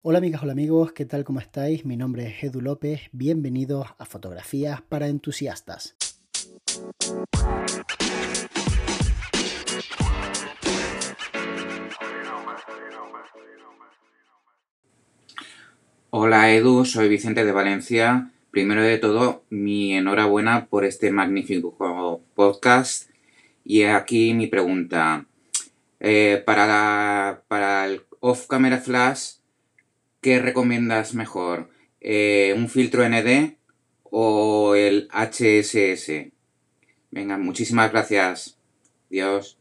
Hola amigas, hola amigos, ¿qué tal? ¿Cómo estáis? Mi nombre es Edu López, bienvenidos a Fotografías para Entusiastas. Hola Edu, soy Vicente de Valencia. Primero de todo, mi enhorabuena por este magnífico podcast. Y aquí mi pregunta. Eh, para, para el off-camera flash, ¿qué recomiendas mejor? Eh, ¿Un filtro ND o el HSS? Venga, muchísimas gracias. Dios.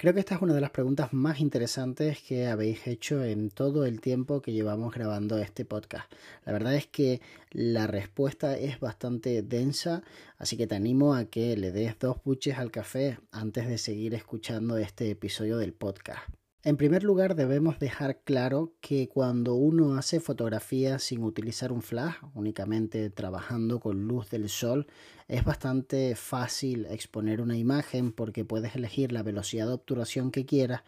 Creo que esta es una de las preguntas más interesantes que habéis hecho en todo el tiempo que llevamos grabando este podcast. La verdad es que la respuesta es bastante densa, así que te animo a que le des dos buches al café antes de seguir escuchando este episodio del podcast. En primer lugar, debemos dejar claro que cuando uno hace fotografías sin utilizar un flash, únicamente trabajando con luz del sol, es bastante fácil exponer una imagen porque puedes elegir la velocidad de obturación que quieras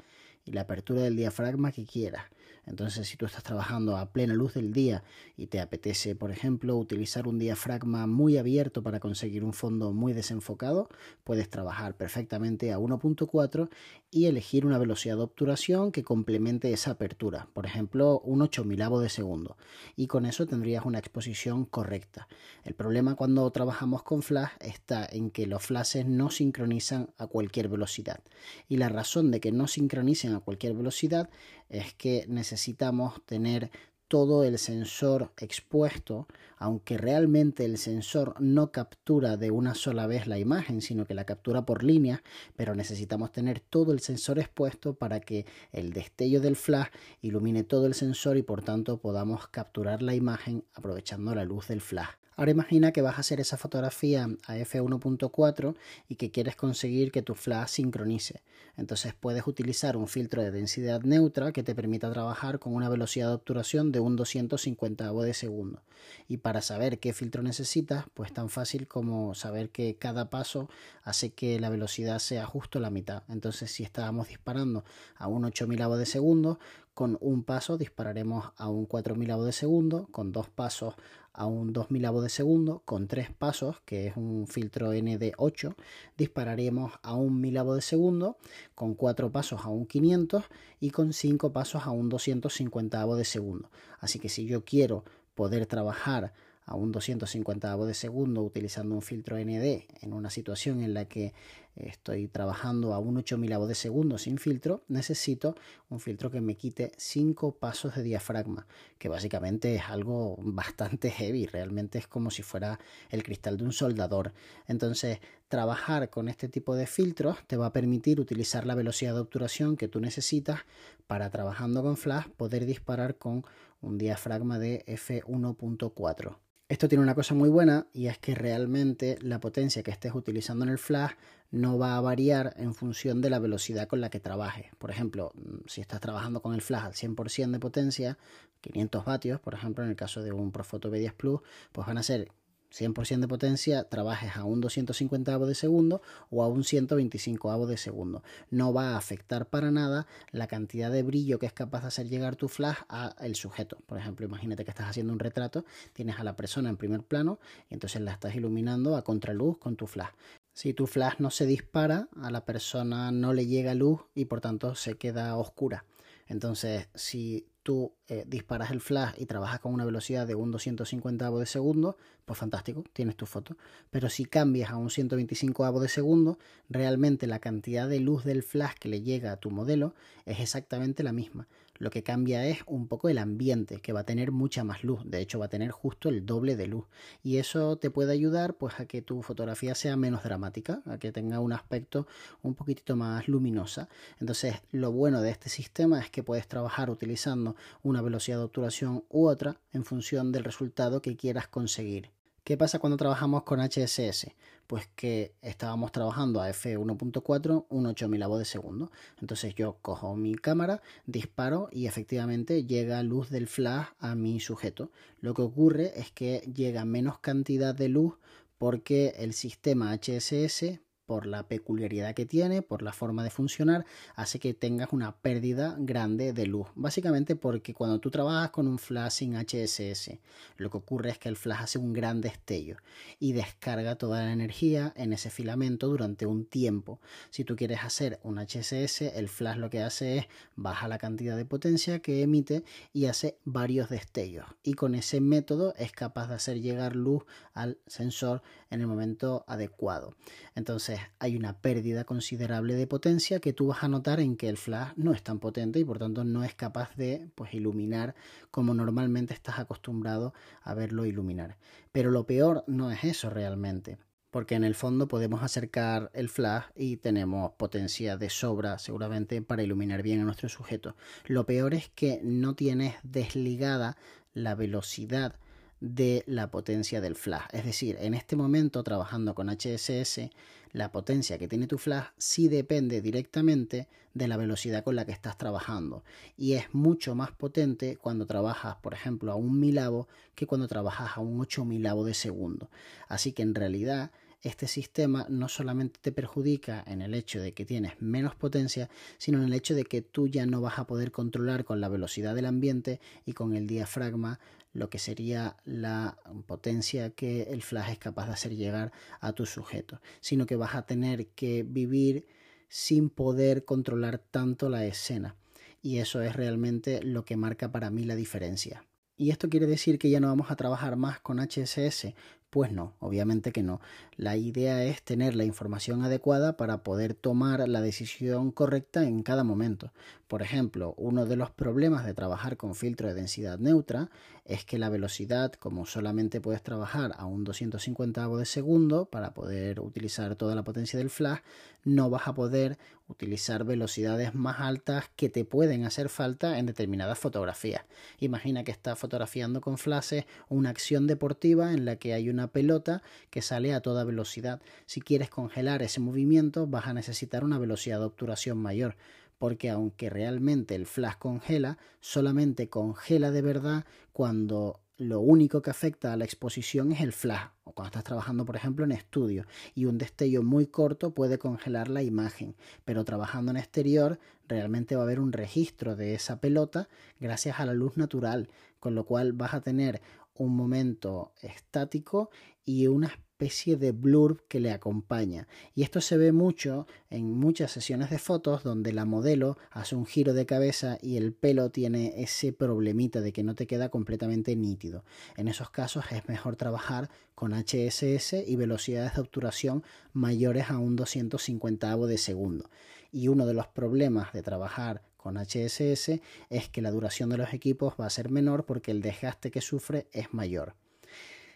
y la apertura del diafragma que quieras. Entonces, si tú estás trabajando a plena luz del día y te apetece, por ejemplo, utilizar un diafragma muy abierto para conseguir un fondo muy desenfocado, puedes trabajar perfectamente a 1.4 y elegir una velocidad de obturación que complemente esa apertura, por ejemplo, un 8 milavo de segundo. Y con eso tendrías una exposición correcta. El problema cuando trabajamos con flash está en que los flashes no sincronizan a cualquier velocidad. Y la razón de que no sincronicen a cualquier velocidad es que necesitamos tener todo el sensor expuesto, aunque realmente el sensor no captura de una sola vez la imagen, sino que la captura por línea, pero necesitamos tener todo el sensor expuesto para que el destello del flash ilumine todo el sensor y por tanto podamos capturar la imagen aprovechando la luz del flash. Ahora imagina que vas a hacer esa fotografía a f1.4 y que quieres conseguir que tu flash sincronice. Entonces puedes utilizar un filtro de densidad neutra que te permita trabajar con una velocidad de obturación de un 250 de segundo. Y para saber qué filtro necesitas, pues tan fácil como saber que cada paso hace que la velocidad sea justo la mitad. Entonces si estábamos disparando a un 8000 de segundo, con un paso dispararemos a un 4000 de segundo, con dos pasos a un 2000 de segundo, con tres pasos, que es un filtro ND8, dispararemos a un 1000 de segundo, con cuatro pasos a un 500 y con cinco pasos a un 250 de segundo. Así que si yo quiero poder trabajar a un 250 de segundo utilizando un filtro ND en una situación en la que estoy trabajando a un 8000 de segundo sin filtro, necesito un filtro que me quite 5 pasos de diafragma, que básicamente es algo bastante heavy, realmente es como si fuera el cristal de un soldador. Entonces, trabajar con este tipo de filtros te va a permitir utilizar la velocidad de obturación que tú necesitas para trabajando con flash poder disparar con un diafragma de f1.4. Esto tiene una cosa muy buena y es que realmente la potencia que estés utilizando en el flash no va a variar en función de la velocidad con la que trabajes. Por ejemplo, si estás trabajando con el flash al 100% de potencia, 500 vatios, por ejemplo, en el caso de un Profoto B10 Plus, pues van a ser 100% de potencia, trabajes a un 250 de segundo o a un 125 de segundo. No va a afectar para nada la cantidad de brillo que es capaz de hacer llegar tu flash al sujeto. Por ejemplo, imagínate que estás haciendo un retrato, tienes a la persona en primer plano y entonces la estás iluminando a contraluz con tu flash. Si tu flash no se dispara, a la persona no le llega luz y por tanto se queda oscura. Entonces, si tú eh, disparas el flash y trabajas con una velocidad de un 250 de segundo, pues fantástico, tienes tu foto. Pero si cambias a un 125 de segundo, realmente la cantidad de luz del flash que le llega a tu modelo es exactamente la misma. Lo que cambia es un poco el ambiente, que va a tener mucha más luz. De hecho, va a tener justo el doble de luz. Y eso te puede ayudar pues a que tu fotografía sea menos dramática, a que tenga un aspecto un poquitito más luminosa. Entonces, lo bueno de este sistema es que puedes trabajar utilizando una velocidad de obturación u otra en función del resultado que quieras conseguir. ¿Qué pasa cuando trabajamos con HSS? Pues que estábamos trabajando a f1.4 un 8000 de segundo. Entonces yo cojo mi cámara, disparo y efectivamente llega luz del flash a mi sujeto. Lo que ocurre es que llega menos cantidad de luz porque el sistema HSS por la peculiaridad que tiene, por la forma de funcionar, hace que tengas una pérdida grande de luz. Básicamente porque cuando tú trabajas con un flash sin HSS, lo que ocurre es que el flash hace un gran destello y descarga toda la energía en ese filamento durante un tiempo. Si tú quieres hacer un HSS, el flash lo que hace es baja la cantidad de potencia que emite y hace varios destellos. Y con ese método es capaz de hacer llegar luz al sensor en el momento adecuado. Entonces hay una pérdida considerable de potencia que tú vas a notar en que el flash no es tan potente y por tanto no es capaz de pues, iluminar como normalmente estás acostumbrado a verlo iluminar. Pero lo peor no es eso realmente porque en el fondo podemos acercar el flash y tenemos potencia de sobra seguramente para iluminar bien a nuestro sujeto. Lo peor es que no tienes desligada la velocidad de la potencia del flash. Es decir, en este momento trabajando con HSS, la potencia que tiene tu flash sí depende directamente de la velocidad con la que estás trabajando. Y es mucho más potente cuando trabajas, por ejemplo, a un milavo que cuando trabajas a un 8 milavo de segundo. Así que en realidad este sistema no solamente te perjudica en el hecho de que tienes menos potencia, sino en el hecho de que tú ya no vas a poder controlar con la velocidad del ambiente y con el diafragma lo que sería la potencia que el flash es capaz de hacer llegar a tu sujeto, sino que vas a tener que vivir sin poder controlar tanto la escena. Y eso es realmente lo que marca para mí la diferencia. ¿Y esto quiere decir que ya no vamos a trabajar más con HSS? Pues no, obviamente que no. La idea es tener la información adecuada para poder tomar la decisión correcta en cada momento. Por ejemplo, uno de los problemas de trabajar con filtro de densidad neutra es que la velocidad, como solamente puedes trabajar a un 250 de segundo para poder utilizar toda la potencia del flash, no vas a poder utilizar velocidades más altas que te pueden hacer falta en determinadas fotografías. Imagina que estás fotografiando con flashes una acción deportiva en la que hay una pelota que sale a toda velocidad. Si quieres congelar ese movimiento vas a necesitar una velocidad de obturación mayor, porque aunque realmente el flash congela, solamente congela de verdad cuando lo único que afecta a la exposición es el flash, o cuando estás trabajando, por ejemplo, en estudio, y un destello muy corto puede congelar la imagen, pero trabajando en exterior realmente va a haber un registro de esa pelota gracias a la luz natural, con lo cual vas a tener un momento estático y una especie de blur que le acompaña. Y esto se ve mucho en muchas sesiones de fotos donde la modelo hace un giro de cabeza y el pelo tiene ese problemita de que no te queda completamente nítido. En esos casos es mejor trabajar con HSS y velocidades de obturación mayores a un 250 de segundo. Y uno de los problemas de trabajar con HSS es que la duración de los equipos va a ser menor porque el desgaste que sufre es mayor.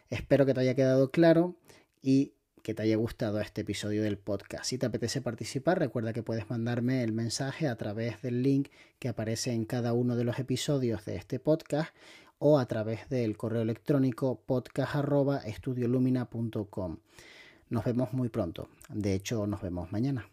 Espero que te haya quedado claro y que te haya gustado este episodio del podcast. Si te apetece participar, recuerda que puedes mandarme el mensaje a través del link que aparece en cada uno de los episodios de este podcast o a través del correo electrónico podcast.estudiolumina.com. Nos vemos muy pronto. De hecho, nos vemos mañana.